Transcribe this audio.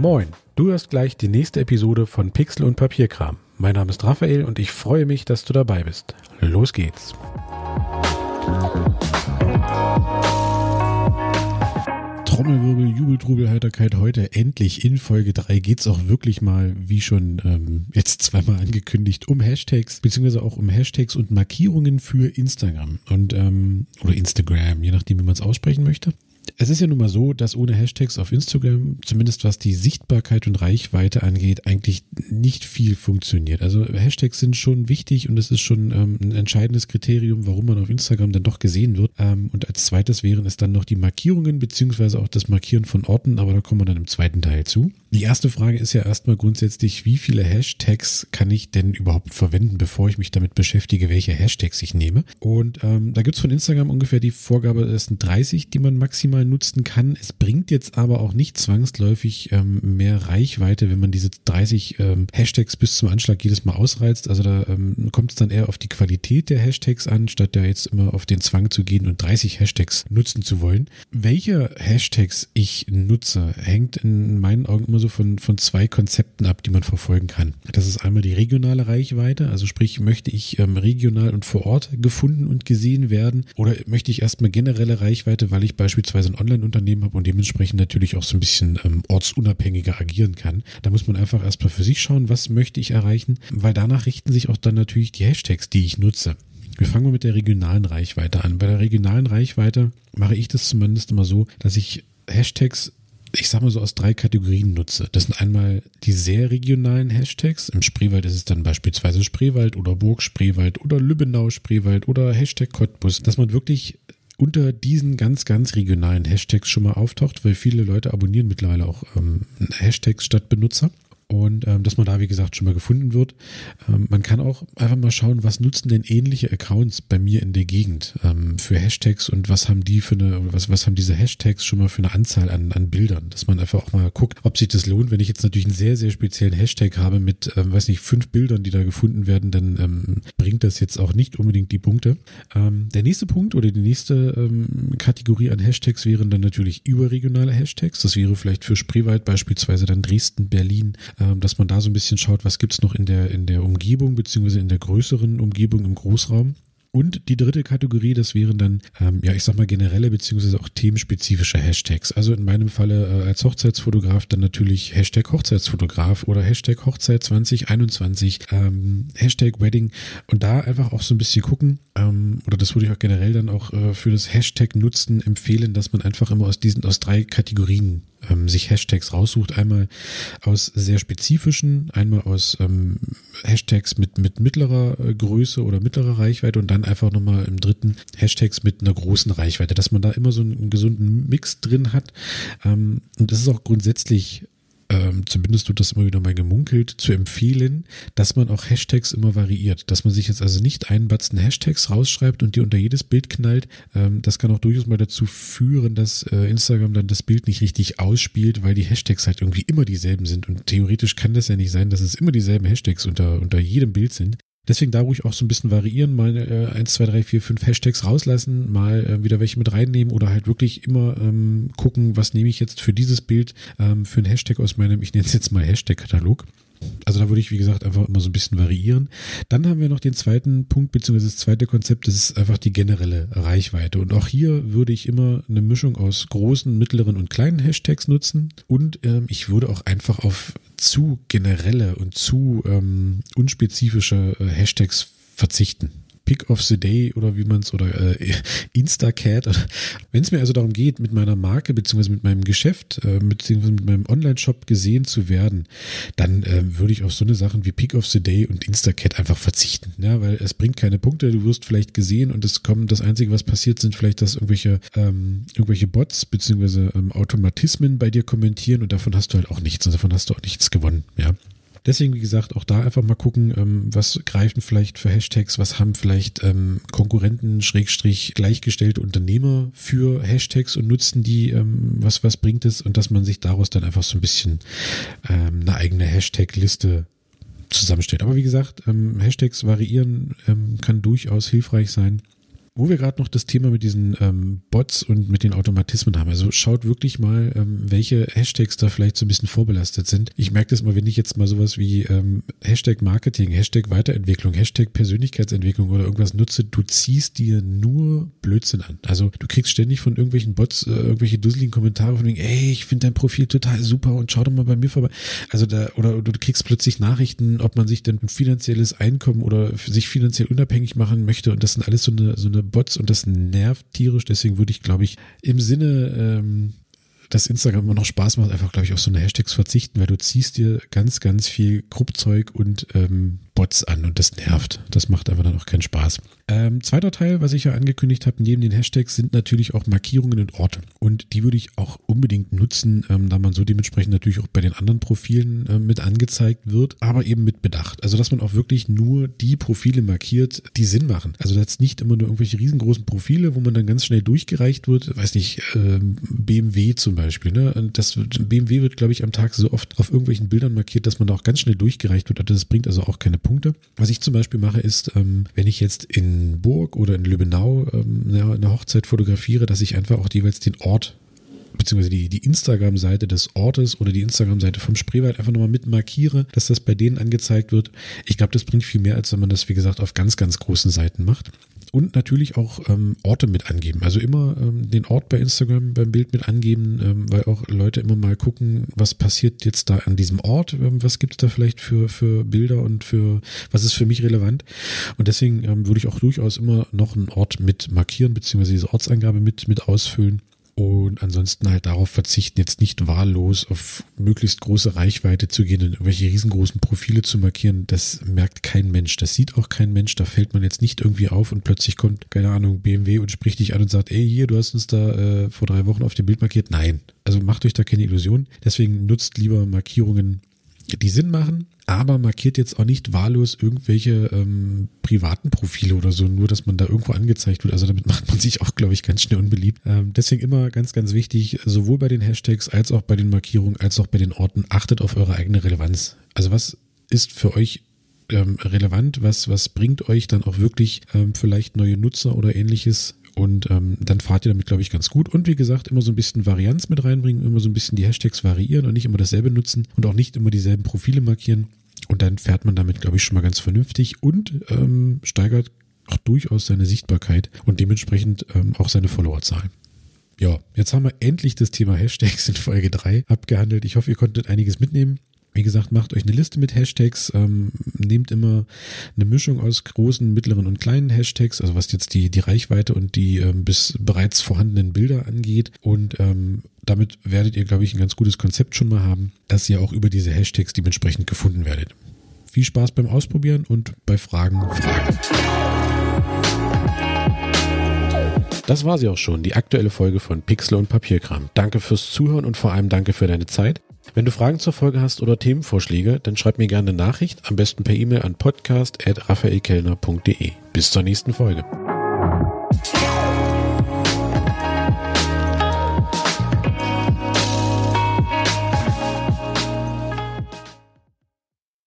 Moin, du hörst gleich die nächste Episode von Pixel und Papierkram. Mein Name ist Raphael und ich freue mich, dass du dabei bist. Los geht's. Trommelwirbel, Jubeltrubel, Heiterkeit. Heute endlich in Folge 3 geht's auch wirklich mal, wie schon ähm, jetzt zweimal angekündigt, um Hashtags, beziehungsweise auch um Hashtags und Markierungen für Instagram und ähm, oder Instagram, je nachdem, wie man es aussprechen möchte. Es ist ja nun mal so, dass ohne Hashtags auf Instagram, zumindest was die Sichtbarkeit und Reichweite angeht, eigentlich nicht viel funktioniert. Also Hashtags sind schon wichtig und es ist schon ähm, ein entscheidendes Kriterium, warum man auf Instagram dann doch gesehen wird. Ähm, und als zweites wären es dann noch die Markierungen beziehungsweise auch das Markieren von Orten, aber da kommen wir dann im zweiten Teil zu. Die erste Frage ist ja erstmal grundsätzlich, wie viele Hashtags kann ich denn überhaupt verwenden, bevor ich mich damit beschäftige, welche Hashtags ich nehme? Und ähm, da gibt's von Instagram ungefähr die Vorgabe, es sind 30, die man maximal nutzen kann. Es bringt jetzt aber auch nicht zwangsläufig ähm, mehr Reichweite, wenn man diese 30 ähm, Hashtags bis zum Anschlag jedes Mal ausreizt. Also da ähm, kommt es dann eher auf die Qualität der Hashtags an, statt da jetzt immer auf den Zwang zu gehen und 30 Hashtags nutzen zu wollen. Welche Hashtags ich nutze, hängt in meinen Augen immer so von, von zwei Konzepten ab, die man verfolgen kann. Das ist einmal die regionale Reichweite, also sprich, möchte ich ähm, regional und vor Ort gefunden und gesehen werden oder möchte ich erstmal generelle Reichweite, weil ich beispielsweise ein Online-Unternehmen habe und dementsprechend natürlich auch so ein bisschen ähm, ortsunabhängiger agieren kann. Da muss man einfach erstmal für sich schauen, was möchte ich erreichen, weil danach richten sich auch dann natürlich die Hashtags, die ich nutze. Wir fangen mal mit der regionalen Reichweite an. Bei der regionalen Reichweite mache ich das zumindest immer so, dass ich Hashtags ich sag mal so aus drei Kategorien nutze. Das sind einmal die sehr regionalen Hashtags. Im Spreewald ist es dann beispielsweise Spreewald oder Burg Spreewald oder Lübbenau Spreewald oder Hashtag Cottbus, dass man wirklich unter diesen ganz, ganz regionalen Hashtags schon mal auftaucht, weil viele Leute abonnieren mittlerweile auch ähm, Hashtags statt Benutzer und ähm, dass man da, wie gesagt, schon mal gefunden wird. Ähm, man kann auch einfach mal schauen, was nutzen denn ähnliche Accounts bei mir in der Gegend ähm, für Hashtags und was haben die für eine, was, was haben diese Hashtags schon mal für eine Anzahl an, an Bildern, dass man einfach auch mal guckt, ob sich das lohnt. Wenn ich jetzt natürlich einen sehr, sehr speziellen Hashtag habe mit, ähm, weiß nicht, fünf Bildern, die da gefunden werden, dann ähm, bringt das jetzt auch nicht unbedingt die Punkte. Ähm, der nächste Punkt oder die nächste ähm, Kategorie an Hashtags wären dann natürlich überregionale Hashtags. Das wäre vielleicht für Spreewald beispielsweise dann Dresden, Berlin, dass man da so ein bisschen schaut, was gibt's noch in der, in der Umgebung, beziehungsweise in der größeren Umgebung im Großraum. Und die dritte Kategorie, das wären dann, ähm, ja, ich sag mal generelle beziehungsweise auch themenspezifische Hashtags. Also in meinem Falle äh, als Hochzeitsfotograf dann natürlich Hashtag Hochzeitsfotograf oder Hashtag Hochzeit 2021, ähm, Hashtag Wedding und da einfach auch so ein bisschen gucken, ähm, oder das würde ich auch generell dann auch äh, für das Hashtag nutzen empfehlen, dass man einfach immer aus diesen, aus drei Kategorien ähm, sich Hashtags raussucht. Einmal aus sehr spezifischen, einmal aus ähm, Hashtags mit, mit mittlerer äh, Größe oder mittlerer Reichweite und dann einfach nochmal im dritten Hashtags mit einer großen Reichweite, dass man da immer so einen, einen gesunden Mix drin hat. Ähm, und das ist auch grundsätzlich ähm, zumindest wird das immer wieder mal gemunkelt, zu empfehlen, dass man auch Hashtags immer variiert. Dass man sich jetzt also nicht einen Batzen Hashtags rausschreibt und die unter jedes Bild knallt. Ähm, das kann auch durchaus mal dazu führen, dass äh, Instagram dann das Bild nicht richtig ausspielt, weil die Hashtags halt irgendwie immer dieselben sind. Und theoretisch kann das ja nicht sein, dass es immer dieselben Hashtags unter, unter jedem Bild sind. Deswegen da ruhig auch so ein bisschen variieren, mal äh, 1, 2, 3, 4, 5 Hashtags rauslassen, mal äh, wieder welche mit reinnehmen oder halt wirklich immer ähm, gucken, was nehme ich jetzt für dieses Bild ähm, für ein Hashtag aus meinem, ich nenne es jetzt mal Hashtag-Katalog. Also da würde ich, wie gesagt, einfach immer so ein bisschen variieren. Dann haben wir noch den zweiten Punkt, beziehungsweise das zweite Konzept, das ist einfach die generelle Reichweite. Und auch hier würde ich immer eine Mischung aus großen, mittleren und kleinen Hashtags nutzen. Und ähm, ich würde auch einfach auf zu generelle und zu ähm, unspezifische äh, Hashtags verzichten. Pick of the Day oder wie man es oder äh, Instacat. Wenn es mir also darum geht, mit meiner Marke beziehungsweise mit meinem Geschäft äh, beziehungsweise mit meinem Online-Shop gesehen zu werden, dann äh, würde ich auf so eine Sachen wie Pick of the Day und Instacat einfach verzichten. Ja, weil es bringt keine Punkte. Du wirst vielleicht gesehen und es kommen. Das einzige, was passiert, sind vielleicht, dass irgendwelche ähm, irgendwelche Bots beziehungsweise ähm, Automatismen bei dir kommentieren und davon hast du halt auch nichts und davon hast du auch nichts gewonnen. Ja. Deswegen, wie gesagt, auch da einfach mal gucken, ähm, was greifen vielleicht für Hashtags, was haben vielleicht ähm, Konkurrenten, Schrägstrich, gleichgestellte Unternehmer für Hashtags und nutzen die, ähm, was, was bringt es und dass man sich daraus dann einfach so ein bisschen ähm, eine eigene Hashtag-Liste zusammenstellt. Aber wie gesagt, ähm, Hashtags variieren ähm, kann durchaus hilfreich sein. Wo wir gerade noch das Thema mit diesen ähm, Bots und mit den Automatismen haben. Also schaut wirklich mal, ähm, welche Hashtags da vielleicht so ein bisschen vorbelastet sind. Ich merke das mal, wenn ich jetzt mal sowas wie ähm, Hashtag Marketing, Hashtag Weiterentwicklung, Hashtag Persönlichkeitsentwicklung oder irgendwas nutze, du ziehst dir nur Blödsinn an. Also du kriegst ständig von irgendwelchen Bots äh, irgendwelche dusseligen Kommentare von wegen, ey, ich finde dein Profil total super und schau doch mal bei mir vorbei. Also da, oder, du kriegst plötzlich Nachrichten, ob man sich denn ein finanzielles Einkommen oder sich finanziell unabhängig machen möchte und das sind alles so eine, so eine Bots und das nervt tierisch. Deswegen würde ich, glaube ich, im Sinne, ähm, dass Instagram immer noch Spaß macht, einfach, glaube ich, auf so eine Hashtags verzichten, weil du ziehst dir ganz, ganz viel Gruppzeug und ähm, Bots an und das nervt. Das macht einfach dann auch keinen Spaß. Ähm, zweiter Teil, was ich ja angekündigt habe, neben den Hashtags sind natürlich auch Markierungen und Orte. Und die würde ich auch unbedingt nutzen, ähm, da man so dementsprechend natürlich auch bei den anderen Profilen äh, mit angezeigt wird, aber eben mit Bedacht. Also, dass man auch wirklich nur die Profile markiert, die Sinn machen. Also, das nicht immer nur irgendwelche riesengroßen Profile, wo man dann ganz schnell durchgereicht wird. Weiß nicht, ähm, BMW zum Beispiel. Ne? Das BMW wird, glaube ich, am Tag so oft auf irgendwelchen Bildern markiert, dass man da auch ganz schnell durchgereicht wird. Das bringt also auch keine Punkte. Was ich zum Beispiel mache, ist, ähm, wenn ich jetzt in Burg oder in Lübbenau ähm, eine, Hochzeit fotografiere, dass ich einfach auch jeweils den Ort beziehungsweise die, die Instagram-Seite des Ortes oder die Instagram-Seite vom Spreewald einfach nochmal mit markiere, dass das bei denen angezeigt wird. Ich glaube, das bringt viel mehr, als wenn man das, wie gesagt, auf ganz, ganz großen Seiten macht und natürlich auch ähm, Orte mit angeben. Also immer ähm, den Ort bei Instagram beim Bild mit angeben, ähm, weil auch Leute immer mal gucken, was passiert jetzt da an diesem Ort, ähm, was gibt es da vielleicht für, für Bilder und für was ist für mich relevant. Und deswegen ähm, würde ich auch durchaus immer noch einen Ort mit markieren, beziehungsweise diese Ortsangabe mit, mit ausfüllen und ansonsten halt darauf verzichten, jetzt nicht wahllos auf möglichst große Reichweite zu gehen und irgendwelche riesengroßen Profile zu markieren. Das merkt kein Mensch. Das sieht auch kein Mensch. Da fällt man jetzt nicht irgendwie auf und plötzlich kommt, keine Ahnung, BMW und spricht dich an und sagt, ey, hier, du hast uns da äh, vor drei Wochen auf dem Bild markiert. Nein. Also macht euch da keine Illusion. Deswegen nutzt lieber Markierungen, die Sinn machen, aber markiert jetzt auch nicht wahllos irgendwelche ähm, privaten Profile oder so, nur dass man da irgendwo angezeigt wird. Also damit macht man sich auch, glaube ich, ganz schnell unbeliebt. Ähm, deswegen immer ganz, ganz wichtig, sowohl bei den Hashtags als auch bei den Markierungen, als auch bei den Orten, achtet auf eure eigene Relevanz. Also was ist für euch ähm, relevant? Was, was bringt euch dann auch wirklich ähm, vielleicht neue Nutzer oder ähnliches? Und ähm, dann fahrt ihr damit, glaube ich, ganz gut. Und wie gesagt, immer so ein bisschen Varianz mit reinbringen, immer so ein bisschen die Hashtags variieren und nicht immer dasselbe nutzen und auch nicht immer dieselben Profile markieren. Und dann fährt man damit, glaube ich, schon mal ganz vernünftig und ähm, steigert auch durchaus seine Sichtbarkeit und dementsprechend ähm, auch seine Followerzahl. Ja, jetzt haben wir endlich das Thema Hashtags in Folge 3 abgehandelt. Ich hoffe, ihr konntet einiges mitnehmen. Wie gesagt, macht euch eine Liste mit Hashtags, ähm, nehmt immer eine Mischung aus großen, mittleren und kleinen Hashtags, also was jetzt die, die Reichweite und die ähm, bis bereits vorhandenen Bilder angeht. Und ähm, damit werdet ihr, glaube ich, ein ganz gutes Konzept schon mal haben, dass ihr auch über diese Hashtags dementsprechend gefunden werdet. Viel Spaß beim Ausprobieren und bei Fragen Fragen. Das war sie auch schon, die aktuelle Folge von Pixel und Papierkram. Danke fürs Zuhören und vor allem danke für deine Zeit. Wenn du Fragen zur Folge hast oder Themenvorschläge, dann schreib mir gerne eine Nachricht, am besten per E-Mail an podcast.raphaelkellner.de. Bis zur nächsten Folge.